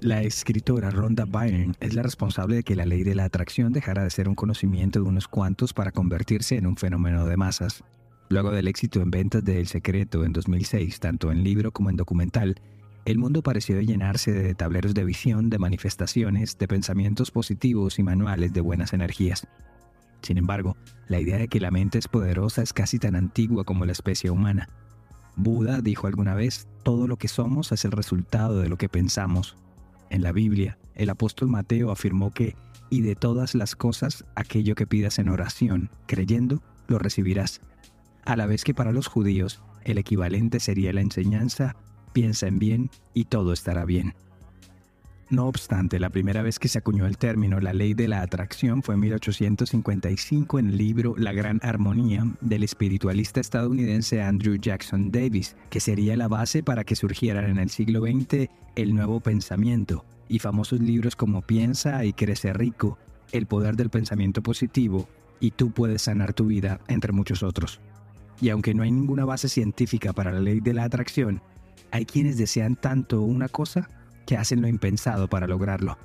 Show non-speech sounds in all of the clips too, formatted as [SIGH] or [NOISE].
La escritora Rhonda Byrne es la responsable de que la ley de la atracción dejara de ser un conocimiento de unos cuantos para convertirse en un fenómeno de masas. Luego del éxito en ventas de El Secreto en 2006, tanto en libro como en documental, el mundo pareció llenarse de tableros de visión, de manifestaciones, de pensamientos positivos y manuales de buenas energías. Sin embargo, la idea de que la mente es poderosa es casi tan antigua como la especie humana. Buda dijo alguna vez, todo lo que somos es el resultado de lo que pensamos, en la Biblia, el apóstol Mateo afirmó que, y de todas las cosas, aquello que pidas en oración, creyendo, lo recibirás. A la vez que para los judíos, el equivalente sería la enseñanza, piensa en bien y todo estará bien. No obstante, la primera vez que se acuñó el término la ley de la atracción fue en 1855 en el libro La Gran Armonía del espiritualista estadounidense Andrew Jackson Davis, que sería la base para que surgieran en el siglo XX el nuevo pensamiento y famosos libros como Piensa y Crece Rico, El Poder del Pensamiento Positivo y Tú puedes sanar tu vida, entre muchos otros. Y aunque no hay ninguna base científica para la ley de la atracción, hay quienes desean tanto una cosa que hacen lo impensado para lograrlo.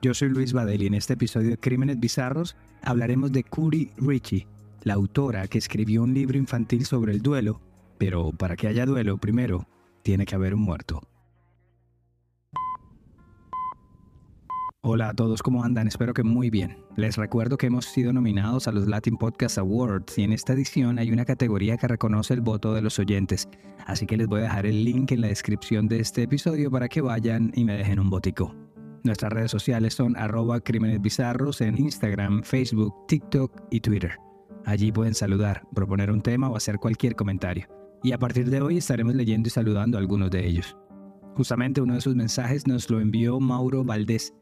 Yo soy Luis Badel y en este episodio de Crímenes Bizarros hablaremos de Curi Ritchie, la autora que escribió un libro infantil sobre el duelo, pero para que haya duelo primero tiene que haber un muerto. Hola a todos, ¿cómo andan? Espero que muy bien. Les recuerdo que hemos sido nominados a los Latin Podcast Awards y en esta edición hay una categoría que reconoce el voto de los oyentes, así que les voy a dejar el link en la descripción de este episodio para que vayan y me dejen un botico. Nuestras redes sociales son arroba crímenes bizarros en Instagram, Facebook, TikTok y Twitter. Allí pueden saludar, proponer un tema o hacer cualquier comentario. Y a partir de hoy estaremos leyendo y saludando a algunos de ellos. Justamente uno de sus mensajes nos lo envió Mauro Valdés,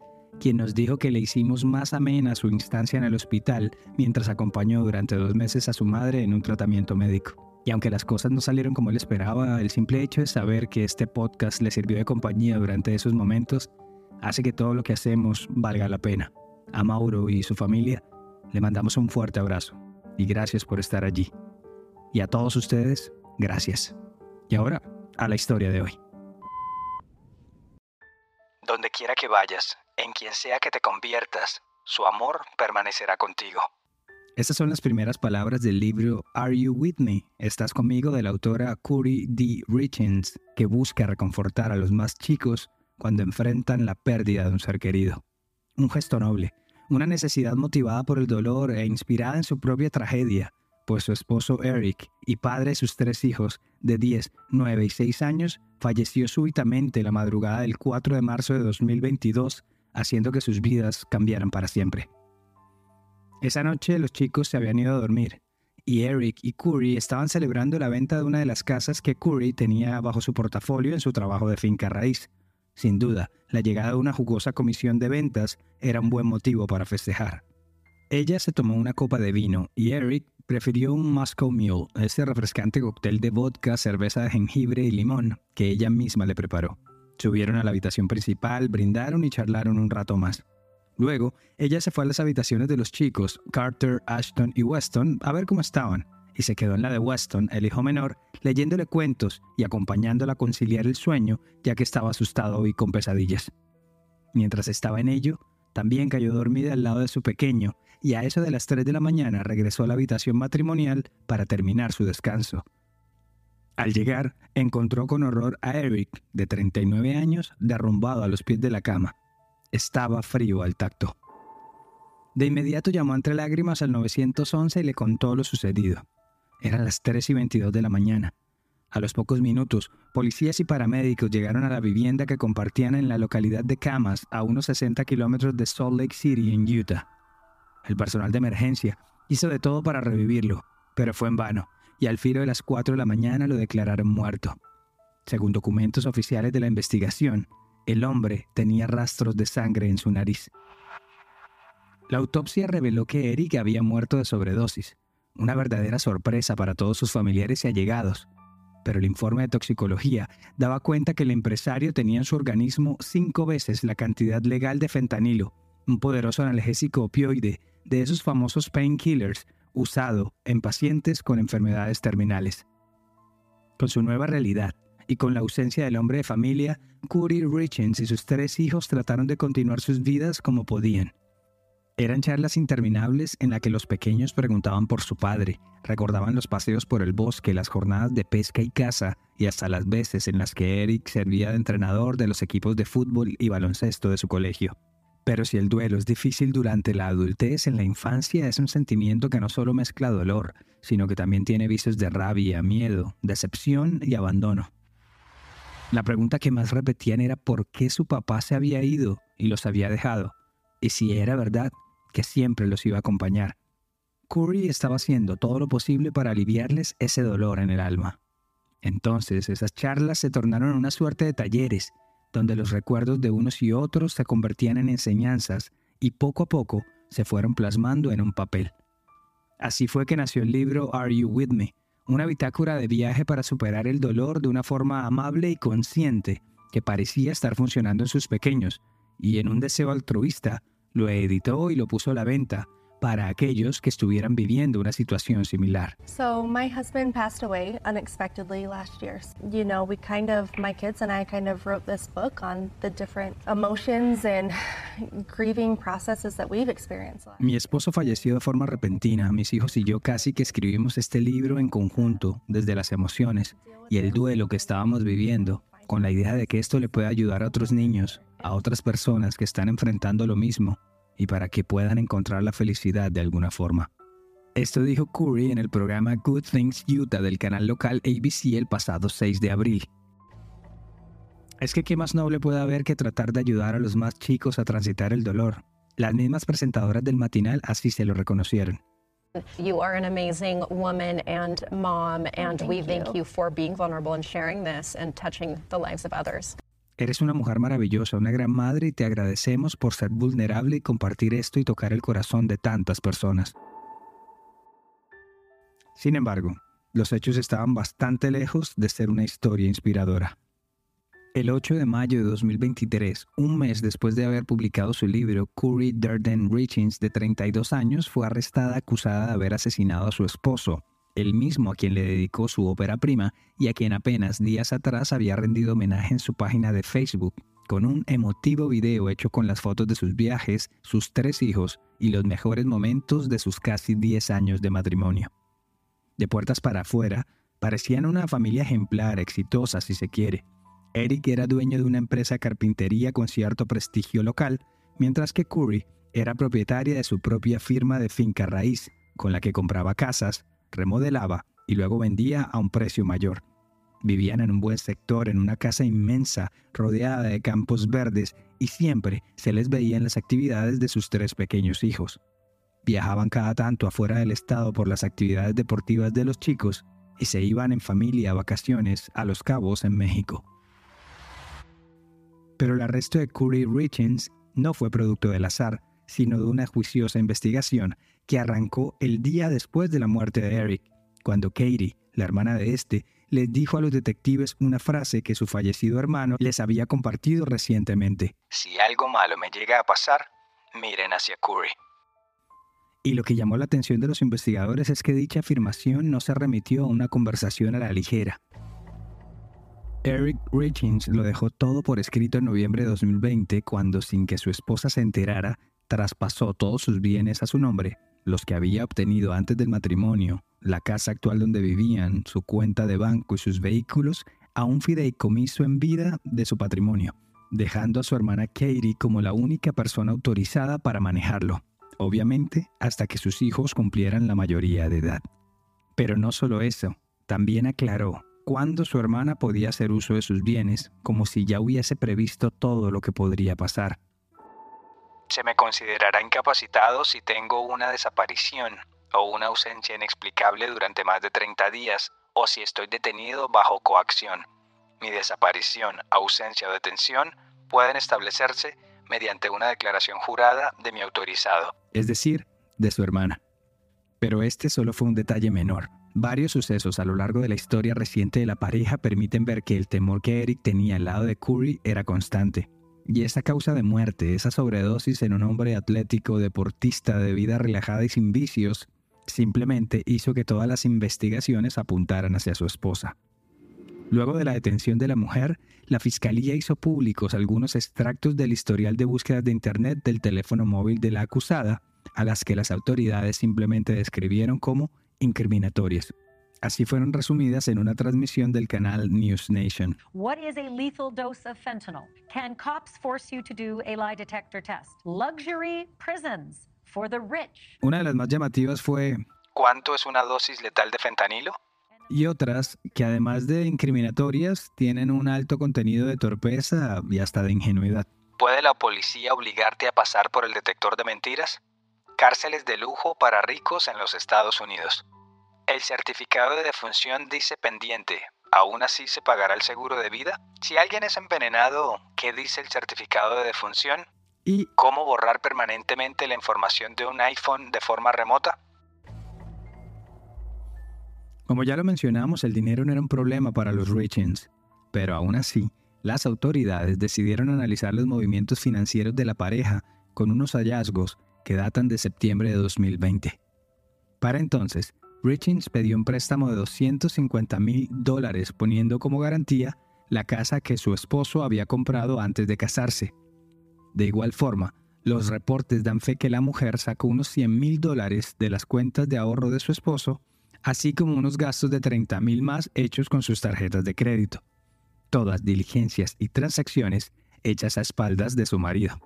quien nos dijo que le hicimos más amena su instancia en el hospital mientras acompañó durante dos meses a su madre en un tratamiento médico. Y aunque las cosas no salieron como él esperaba, el simple hecho de saber que este podcast le sirvió de compañía durante esos momentos hace que todo lo que hacemos valga la pena. A Mauro y su familia le mandamos un fuerte abrazo y gracias por estar allí. Y a todos ustedes, gracias. Y ahora, a la historia de hoy. Donde quiera que vayas, en quien sea que te conviertas, su amor permanecerá contigo. Estas son las primeras palabras del libro Are You With Me? ¿Estás conmigo? de la autora Curie D. Richens, que busca reconfortar a los más chicos cuando enfrentan la pérdida de un ser querido. Un gesto noble, una necesidad motivada por el dolor e inspirada en su propia tragedia, pues su esposo Eric y padre de sus tres hijos de 10, 9 y 6 años falleció súbitamente la madrugada del 4 de marzo de 2022 haciendo que sus vidas cambiaran para siempre. Esa noche los chicos se habían ido a dormir y Eric y Curry estaban celebrando la venta de una de las casas que Curry tenía bajo su portafolio en su trabajo de finca raíz. Sin duda, la llegada de una jugosa comisión de ventas era un buen motivo para festejar. Ella se tomó una copa de vino y Eric prefirió un Moscow Mule, ese refrescante cóctel de vodka, cerveza de jengibre y limón que ella misma le preparó. Subieron a la habitación principal, brindaron y charlaron un rato más. Luego, ella se fue a las habitaciones de los chicos, Carter, Ashton y Weston, a ver cómo estaban, y se quedó en la de Weston, el hijo menor, leyéndole cuentos y acompañándola a conciliar el sueño, ya que estaba asustado y con pesadillas. Mientras estaba en ello, también cayó dormida al lado de su pequeño, y a eso de las 3 de la mañana regresó a la habitación matrimonial para terminar su descanso. Al llegar, encontró con horror a Eric, de 39 años, derrumbado a los pies de la cama. Estaba frío al tacto. De inmediato llamó entre lágrimas al 911 y le contó lo sucedido. Eran las 3 y 22 de la mañana. A los pocos minutos, policías y paramédicos llegaron a la vivienda que compartían en la localidad de Camas, a unos 60 kilómetros de Salt Lake City, en Utah. El personal de emergencia hizo de todo para revivirlo, pero fue en vano y al filo de las 4 de la mañana lo declararon muerto. Según documentos oficiales de la investigación, el hombre tenía rastros de sangre en su nariz. La autopsia reveló que Eric había muerto de sobredosis, una verdadera sorpresa para todos sus familiares y allegados, pero el informe de toxicología daba cuenta que el empresario tenía en su organismo cinco veces la cantidad legal de fentanilo, un poderoso analgésico opioide de esos famosos painkillers usado en pacientes con enfermedades terminales. Con su nueva realidad, y con la ausencia del hombre de familia, Curry Richens y sus tres hijos trataron de continuar sus vidas como podían. Eran charlas interminables en las que los pequeños preguntaban por su padre, recordaban los paseos por el bosque, las jornadas de pesca y caza, y hasta las veces en las que Eric servía de entrenador de los equipos de fútbol y baloncesto de su colegio. Pero si el duelo es difícil durante la adultez, en la infancia es un sentimiento que no solo mezcla dolor, sino que también tiene visos de rabia, miedo, decepción y abandono. La pregunta que más repetían era por qué su papá se había ido y los había dejado, y si era verdad que siempre los iba a acompañar. Curry estaba haciendo todo lo posible para aliviarles ese dolor en el alma. Entonces esas charlas se tornaron una suerte de talleres, donde los recuerdos de unos y otros se convertían en enseñanzas y poco a poco se fueron plasmando en un papel. Así fue que nació el libro Are You With Me, una bitácora de viaje para superar el dolor de una forma amable y consciente que parecía estar funcionando en sus pequeños, y en un deseo altruista lo editó y lo puso a la venta para aquellos que estuvieran viviendo una situación similar. So my husband passed away unexpectedly last year. You know, we kind of my kids and I kind of wrote this book on the different emotions and [SIGHS] grieving processes that we've experienced. Mi esposo falleció de forma repentina. Mis hijos y yo casi que escribimos este libro en conjunto, desde las emociones y el duelo que estábamos viviendo, con la idea de que esto le pueda ayudar a otros niños a otras personas que están enfrentando lo mismo y para que puedan encontrar la felicidad de alguna forma. Esto dijo Curry en el programa Good Things Utah del canal local ABC el pasado 6 de abril. Es que qué más noble puede haber que tratar de ayudar a los más chicos a transitar el dolor. Las mismas presentadoras del matinal así se lo reconocieron. You are an amazing woman and mom, and we thank you for being vulnerable and sharing this and touching the lives of others. Eres una mujer maravillosa, una gran madre y te agradecemos por ser vulnerable y compartir esto y tocar el corazón de tantas personas. Sin embargo, los hechos estaban bastante lejos de ser una historia inspiradora. El 8 de mayo de 2023, un mes después de haber publicado su libro, Curry Durden Richings, de 32 años, fue arrestada acusada de haber asesinado a su esposo, el mismo a quien le dedicó su ópera prima y a quien apenas días atrás había rendido homenaje en su página de Facebook, con un emotivo video hecho con las fotos de sus viajes, sus tres hijos y los mejores momentos de sus casi 10 años de matrimonio. De puertas para afuera, parecían una familia ejemplar, exitosa si se quiere. Eric era dueño de una empresa de carpintería con cierto prestigio local, mientras que Curry era propietaria de su propia firma de finca raíz, con la que compraba casas, remodelaba y luego vendía a un precio mayor. Vivían en un buen sector, en una casa inmensa, rodeada de campos verdes, y siempre se les veía en las actividades de sus tres pequeños hijos. Viajaban cada tanto afuera del estado por las actividades deportivas de los chicos y se iban en familia a vacaciones a Los Cabos en México. Pero el arresto de Curry Richens no fue producto del azar, sino de una juiciosa investigación que arrancó el día después de la muerte de Eric, cuando Katie, la hermana de este, les dijo a los detectives una frase que su fallecido hermano les había compartido recientemente. Si algo malo me llega a pasar, miren hacia Curry. Y lo que llamó la atención de los investigadores es que dicha afirmación no se remitió a una conversación a la ligera. Eric Richings lo dejó todo por escrito en noviembre de 2020 cuando, sin que su esposa se enterara, traspasó todos sus bienes a su nombre, los que había obtenido antes del matrimonio, la casa actual donde vivían, su cuenta de banco y sus vehículos, a un fideicomiso en vida de su patrimonio, dejando a su hermana Katie como la única persona autorizada para manejarlo, obviamente hasta que sus hijos cumplieran la mayoría de edad. Pero no solo eso, también aclaró cuándo su hermana podía hacer uso de sus bienes, como si ya hubiese previsto todo lo que podría pasar se me considerará incapacitado si tengo una desaparición o una ausencia inexplicable durante más de 30 días o si estoy detenido bajo coacción. Mi desaparición, ausencia o detención pueden establecerse mediante una declaración jurada de mi autorizado. Es decir, de su hermana. Pero este solo fue un detalle menor. Varios sucesos a lo largo de la historia reciente de la pareja permiten ver que el temor que Eric tenía al lado de Curry era constante. Y esa causa de muerte, esa sobredosis en un hombre atlético, deportista, de vida relajada y sin vicios, simplemente hizo que todas las investigaciones apuntaran hacia su esposa. Luego de la detención de la mujer, la fiscalía hizo públicos algunos extractos del historial de búsqueda de Internet del teléfono móvil de la acusada, a las que las autoridades simplemente describieron como incriminatorias. Así fueron resumidas en una transmisión del canal News Nation. What is a lethal dose of fentanyl? Can cops force you to do a lie detector test? Luxury prisons for the rich. Una de las más llamativas fue ¿Cuánto es una dosis letal de fentanilo? Y otras que además de incriminatorias tienen un alto contenido de torpeza y hasta de ingenuidad. ¿Puede la policía obligarte a pasar por el detector de mentiras? Cárceles de lujo para ricos en los Estados Unidos. El certificado de defunción dice pendiente. ¿Aún así se pagará el seguro de vida? Si alguien es envenenado, ¿qué dice el certificado de defunción? ¿Y cómo borrar permanentemente la información de un iPhone de forma remota? Como ya lo mencionamos, el dinero no era un problema para los Richins, pero aún así, las autoridades decidieron analizar los movimientos financieros de la pareja con unos hallazgos que datan de septiembre de 2020. Para entonces, Richins pidió un préstamo de 250 mil dólares poniendo como garantía la casa que su esposo había comprado antes de casarse. De igual forma, los reportes dan fe que la mujer sacó unos 100 mil dólares de las cuentas de ahorro de su esposo, así como unos gastos de 30 mil más hechos con sus tarjetas de crédito. Todas diligencias y transacciones hechas a espaldas de su marido.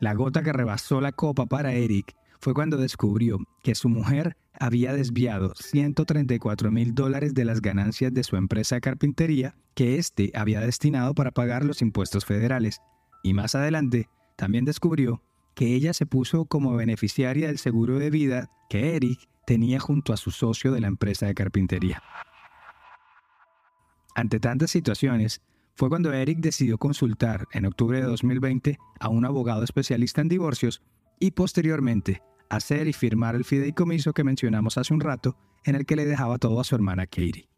La gota que rebasó la copa para Eric fue cuando descubrió que su mujer había desviado 134 mil dólares de las ganancias de su empresa de carpintería que éste había destinado para pagar los impuestos federales. Y más adelante, también descubrió que ella se puso como beneficiaria del seguro de vida que Eric tenía junto a su socio de la empresa de carpintería. Ante tantas situaciones, fue cuando Eric decidió consultar en octubre de 2020 a un abogado especialista en divorcios y posteriormente hacer y firmar el fideicomiso que mencionamos hace un rato, en el que le dejaba todo a su hermana Katie.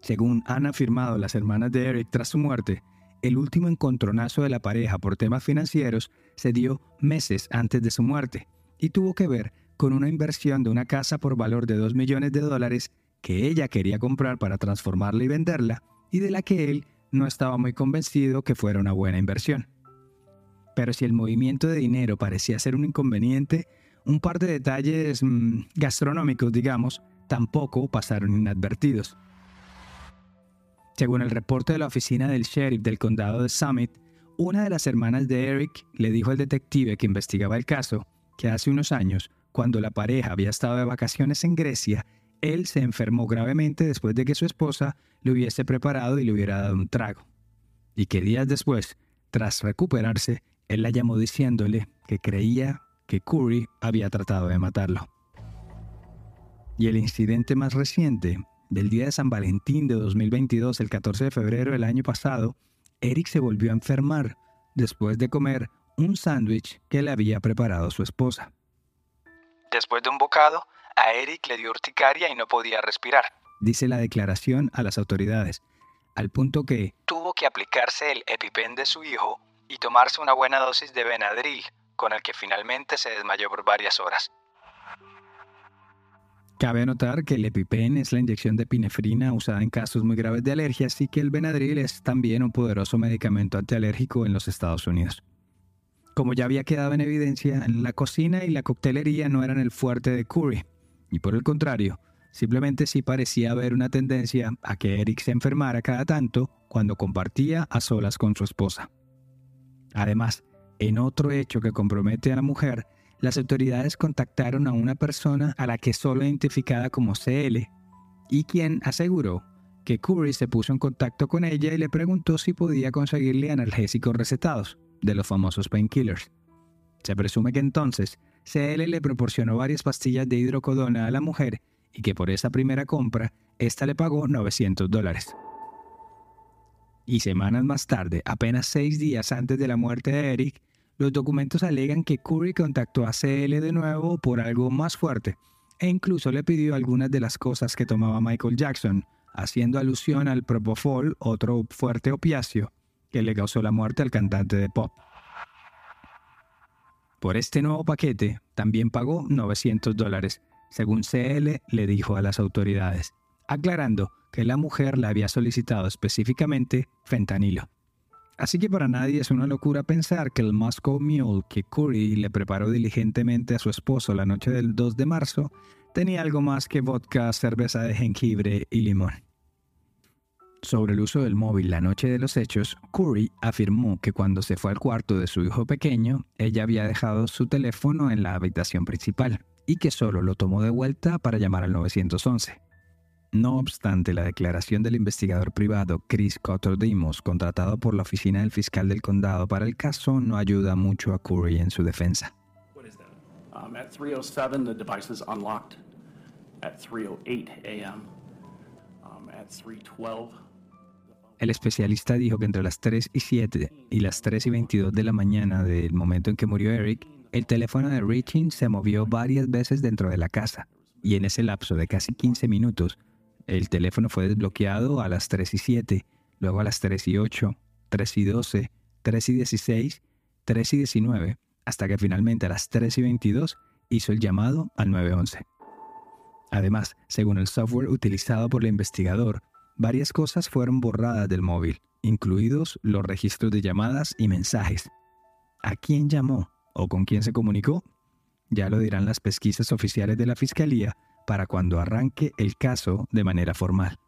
Según han afirmado las hermanas de Eric tras su muerte, el último encontronazo de la pareja por temas financieros se dio meses antes de su muerte y tuvo que ver con una inversión de una casa por valor de 2 millones de dólares que ella quería comprar para transformarla y venderla y de la que él no estaba muy convencido que fuera una buena inversión. Pero si el movimiento de dinero parecía ser un inconveniente, un par de detalles mm, gastronómicos, digamos, tampoco pasaron inadvertidos. Según el reporte de la oficina del sheriff del condado de Summit, una de las hermanas de Eric le dijo al detective que investigaba el caso que hace unos años, cuando la pareja había estado de vacaciones en Grecia, él se enfermó gravemente después de que su esposa le hubiese preparado y le hubiera dado un trago. Y que días después, tras recuperarse, él la llamó diciéndole que creía que Curry había tratado de matarlo. Y el incidente más reciente, del día de San Valentín de 2022, el 14 de febrero del año pasado, Eric se volvió a enfermar después de comer un sándwich que le había preparado su esposa. Después de un bocado, a Eric le dio urticaria y no podía respirar. Dice la declaración a las autoridades, al punto que tuvo que aplicarse el EpiPen de su hijo y tomarse una buena dosis de Benadryl, con el que finalmente se desmayó por varias horas. Cabe anotar que el EpiPen es la inyección de epinefrina usada en casos muy graves de alergias y que el Benadryl es también un poderoso medicamento antialérgico en los Estados Unidos. Como ya había quedado en evidencia, la cocina y la coctelería no eran el fuerte de Curry, y por el contrario, simplemente sí parecía haber una tendencia a que Eric se enfermara cada tanto cuando compartía a solas con su esposa. Además, en otro hecho que compromete a la mujer, las autoridades contactaron a una persona a la que solo identificada como CL y quien aseguró que Curry se puso en contacto con ella y le preguntó si podía conseguirle analgésicos recetados, de los famosos painkillers. Se presume que entonces CL le proporcionó varias pastillas de hidrocodona a la mujer y que por esa primera compra, ésta le pagó 900 dólares. Y semanas más tarde, apenas seis días antes de la muerte de Eric, los documentos alegan que Curry contactó a CL de nuevo por algo más fuerte e incluso le pidió algunas de las cosas que tomaba Michael Jackson, haciendo alusión al Propofol, otro fuerte opiáceo, que le causó la muerte al cantante de pop. Por este nuevo paquete también pagó 900 dólares, según CL le dijo a las autoridades, aclarando que la mujer le había solicitado específicamente fentanilo. Así que para nadie es una locura pensar que el Moscow Mule que Curry le preparó diligentemente a su esposo la noche del 2 de marzo tenía algo más que vodka, cerveza de jengibre y limón. Sobre el uso del móvil la noche de los hechos, Curry afirmó que cuando se fue al cuarto de su hijo pequeño, ella había dejado su teléfono en la habitación principal y que solo lo tomó de vuelta para llamar al 911. No obstante, la declaración del investigador privado Chris Cotter-Dimos, contratado por la oficina del fiscal del condado para el caso, no ayuda mucho a Curry en su defensa. Um, at 3:07, the device is unlocked. At 3:08 a.m. Um, at 3:12. El especialista dijo que entre las 3 y 7 y las 3 y 22 de la mañana del momento en que murió Eric, el teléfono de Riching se movió varias veces dentro de la casa, y en ese lapso de casi 15 minutos, el teléfono fue desbloqueado a las 3 y 7, luego a las 3 y 8, 3 y 12, 3 y 16, 3 y 19, hasta que finalmente a las 3 y 22 hizo el llamado al 911. Además, según el software utilizado por el investigador, varias cosas fueron borradas del móvil, incluidos los registros de llamadas y mensajes. ¿A quién llamó o con quién se comunicó? Ya lo dirán las pesquisas oficiales de la Fiscalía para cuando arranque el caso de manera formal.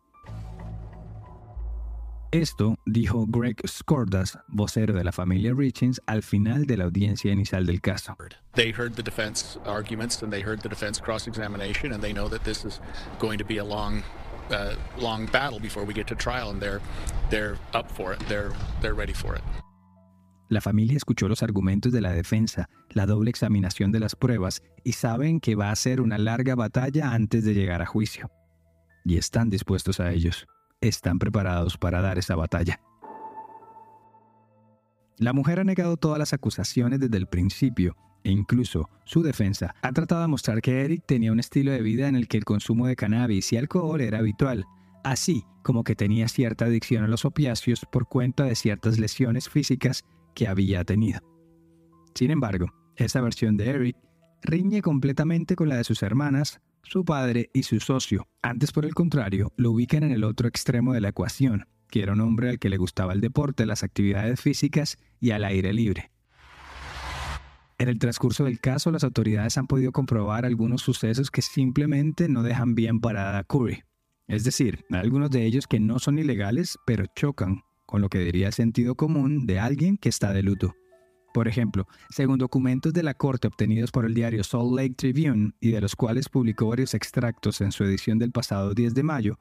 Esto dijo Greg Skordas, vocero de la familia Richings, al final de la audiencia inicial del caso. They heard the defense arguments and they heard the defense cross-examination and they know that this is going to be a long, uh, long battle before we get to trial and they're, they're up for it. They're, they're ready for it. La familia escuchó los argumentos de la defensa, la doble examinación de las pruebas y saben que va a ser una larga batalla antes de llegar a juicio. Y están dispuestos a ellos están preparados para dar esa batalla. La mujer ha negado todas las acusaciones desde el principio e incluso su defensa ha tratado de mostrar que Eric tenía un estilo de vida en el que el consumo de cannabis y alcohol era habitual, así como que tenía cierta adicción a los opiáceos por cuenta de ciertas lesiones físicas que había tenido. Sin embargo, esa versión de Eric riñe completamente con la de sus hermanas, su padre y su socio. Antes, por el contrario, lo ubican en el otro extremo de la ecuación, que era un hombre al que le gustaba el deporte, las actividades físicas y al aire libre. En el transcurso del caso, las autoridades han podido comprobar algunos sucesos que simplemente no dejan bien parada a Curry. Es decir, algunos de ellos que no son ilegales, pero chocan con lo que diría el sentido común de alguien que está de luto. Por ejemplo, según documentos de la Corte obtenidos por el diario Salt Lake Tribune y de los cuales publicó varios extractos en su edición del pasado 10 de mayo,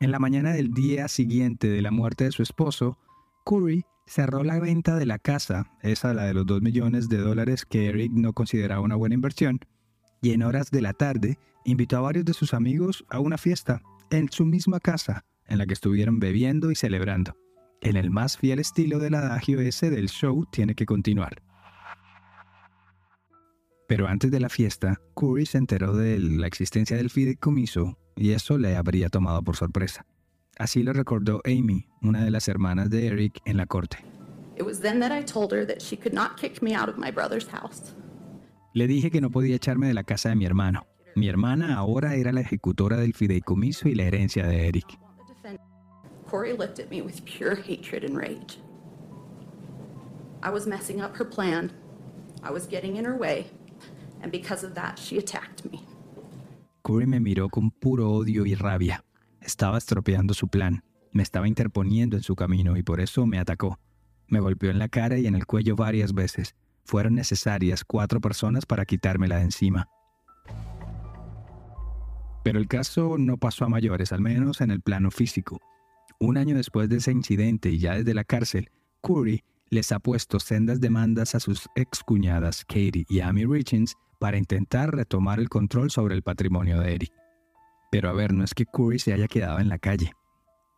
en la mañana del día siguiente de la muerte de su esposo, Curry cerró la venta de la casa, esa la de los 2 millones de dólares que Eric no consideraba una buena inversión, y en horas de la tarde invitó a varios de sus amigos a una fiesta en su misma casa, en la que estuvieron bebiendo y celebrando en el más fiel estilo del adagio ese del show tiene que continuar. Pero antes de la fiesta, Curry se enteró de la existencia del fideicomiso y eso le habría tomado por sorpresa. Así lo recordó Amy, una de las hermanas de Eric, en la corte. Le dije que no podía echarme de la casa de mi hermano. Mi hermana ahora era la ejecutora del fideicomiso y la herencia de Eric. Corey looked at me with pure hatred and rage. I was messing up her plan. I was getting in her way. And because of that, she attacked me. Corey me miró con puro odio y rabia. Estaba estropeando su plan. Me estaba interponiendo en su camino y por eso me atacó. Me golpeó en la cara y en el cuello varias veces. Fueron necesarias cuatro personas para quitármela de encima. Pero el caso no pasó a mayores, al menos en el plano físico. Un año después de ese incidente y ya desde la cárcel, Curry les ha puesto sendas demandas a sus excuñadas Katie y Amy Richins para intentar retomar el control sobre el patrimonio de Eric. Pero a ver, no es que Curry se haya quedado en la calle.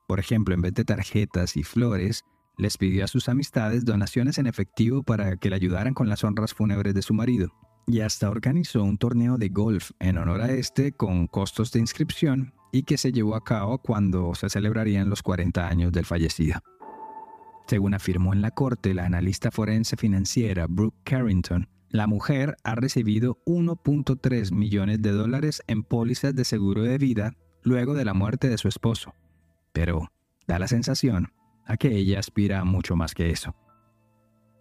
Por ejemplo, en vez de tarjetas y flores, les pidió a sus amistades donaciones en efectivo para que le ayudaran con las honras fúnebres de su marido. Y hasta organizó un torneo de golf en honor a este con costos de inscripción y que se llevó a cabo cuando se celebrarían los 40 años del fallecido. Según afirmó en la corte la analista forense financiera Brooke Carrington, la mujer ha recibido 1.3 millones de dólares en pólizas de seguro de vida luego de la muerte de su esposo. pero da la sensación a que ella aspira a mucho más que eso.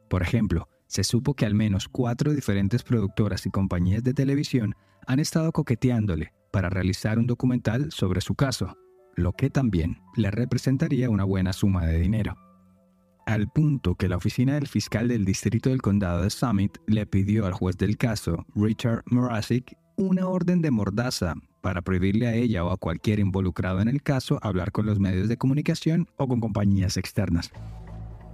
Por ejemplo, se supo que al menos cuatro diferentes productoras y compañías de televisión han estado coqueteándole para realizar un documental sobre su caso, lo que también le representaría una buena suma de dinero. Al punto que la oficina del fiscal del distrito del condado de Summit le pidió al juez del caso, Richard Morasic, una orden de mordaza para prohibirle a ella o a cualquier involucrado en el caso hablar con los medios de comunicación o con compañías externas.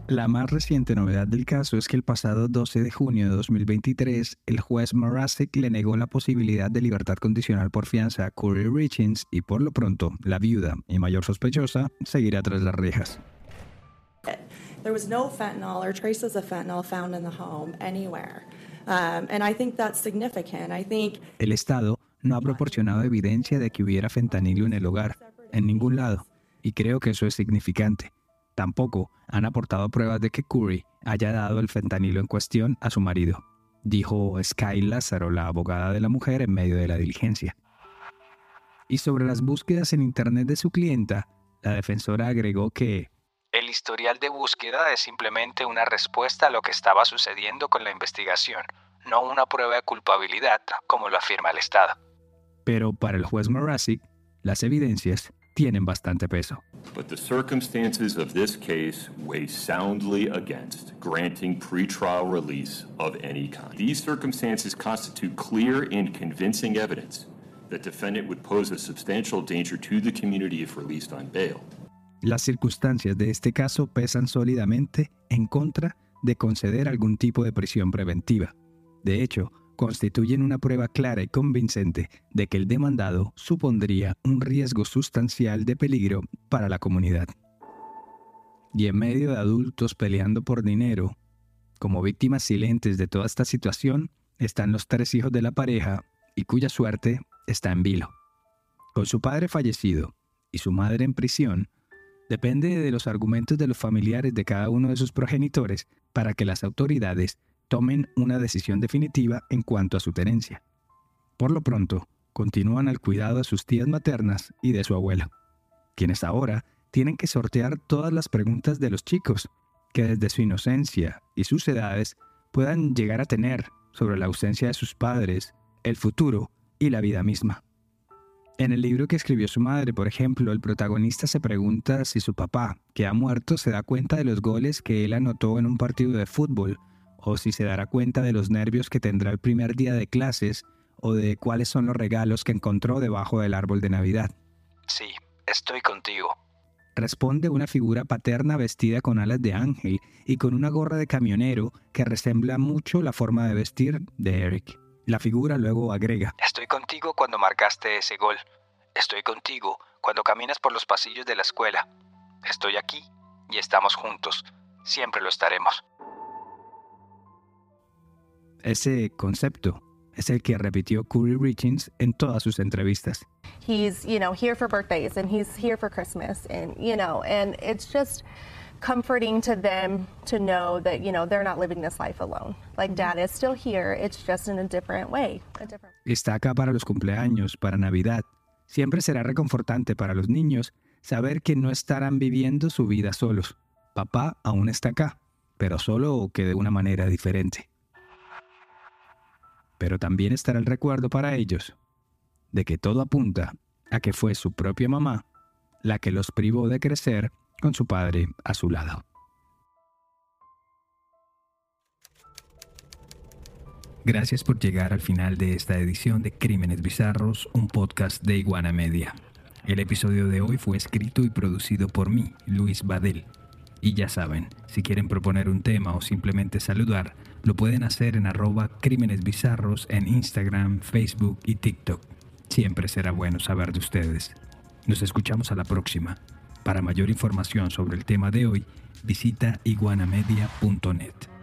La más reciente novedad del caso es que el pasado 12 de junio de 2023, el juez Morasic le negó la posibilidad de libertad condicional por fianza a Curry Richings y por lo pronto, la viuda y mayor sospechosa seguirá tras las rejas. There was no fentanyl or traces of fentanyl found in the home anywhere. Um, and I think that's significant. I think El Estado no ha proporcionado evidencia de que hubiera fentanilo en el hogar, en ningún lado, y creo que eso es significante. Tampoco han aportado pruebas de que Curry haya dado el fentanilo en cuestión a su marido, dijo Sky Lázaro, la abogada de la mujer, en medio de la diligencia. Y sobre las búsquedas en Internet de su clienta, la defensora agregó que el historial de búsqueda es simplemente una respuesta a lo que estaba sucediendo con la investigación, no una prueba de culpabilidad, como lo afirma el Estado. Pero para el juez Morasic, las evidencias tienen bastante peso. But the circumstances of this case weigh soundly against granting pretrial release of any kind. These circumstances constitute clear and convincing evidence that defendant would pose a substantial danger to the community if released on bail. Las circunstancias de este caso pesan sólidamente en contra de conceder algún tipo de prisión preventiva. De hecho, constituyen una prueba clara y convincente de que el demandado supondría un riesgo sustancial de peligro para la comunidad. Y en medio de adultos peleando por dinero, como víctimas silentes de toda esta situación, están los tres hijos de la pareja y cuya suerte está en vilo. Con su padre fallecido y su madre en prisión, depende de los argumentos de los familiares de cada uno de sus progenitores para que las autoridades tomen una decisión definitiva en cuanto a su tenencia. Por lo pronto, continúan al cuidado de sus tías maternas y de su abuelo, quienes ahora tienen que sortear todas las preguntas de los chicos, que desde su inocencia y sus edades puedan llegar a tener sobre la ausencia de sus padres, el futuro y la vida misma. En el libro que escribió su madre, por ejemplo, el protagonista se pregunta si su papá, que ha muerto, se da cuenta de los goles que él anotó en un partido de fútbol o si se dará cuenta de los nervios que tendrá el primer día de clases o de cuáles son los regalos que encontró debajo del árbol de Navidad. Sí, estoy contigo. Responde una figura paterna vestida con alas de ángel y con una gorra de camionero que resembla mucho la forma de vestir de Eric. La figura luego agrega, Estoy contigo cuando marcaste ese gol. Estoy contigo cuando caminas por los pasillos de la escuela. Estoy aquí y estamos juntos. Siempre lo estaremos. Ese concepto es el que repitió Curry Richings en todas sus entrevistas. He's, you know, here for birthdays and he's here for Christmas and, you know, and it's just comforting to them to know that, you know, they're not living this life alone. Like dad is still here, it's just in a different way. A different... Está acá para los cumpleaños, para Navidad. Siempre será reconfortante para los niños saber que no estarán viviendo su vida solos. Papá aún está acá, pero solo o que de una manera diferente pero también estará el recuerdo para ellos de que todo apunta a que fue su propia mamá la que los privó de crecer con su padre a su lado. Gracias por llegar al final de esta edición de Crímenes Bizarros, un podcast de Iguana Media. El episodio de hoy fue escrito y producido por mí, Luis Badel. Y ya saben, si quieren proponer un tema o simplemente saludar, lo pueden hacer en arroba crímenes bizarros en Instagram, Facebook y TikTok. Siempre será bueno saber de ustedes. Nos escuchamos a la próxima. Para mayor información sobre el tema de hoy, visita iguanamedia.net.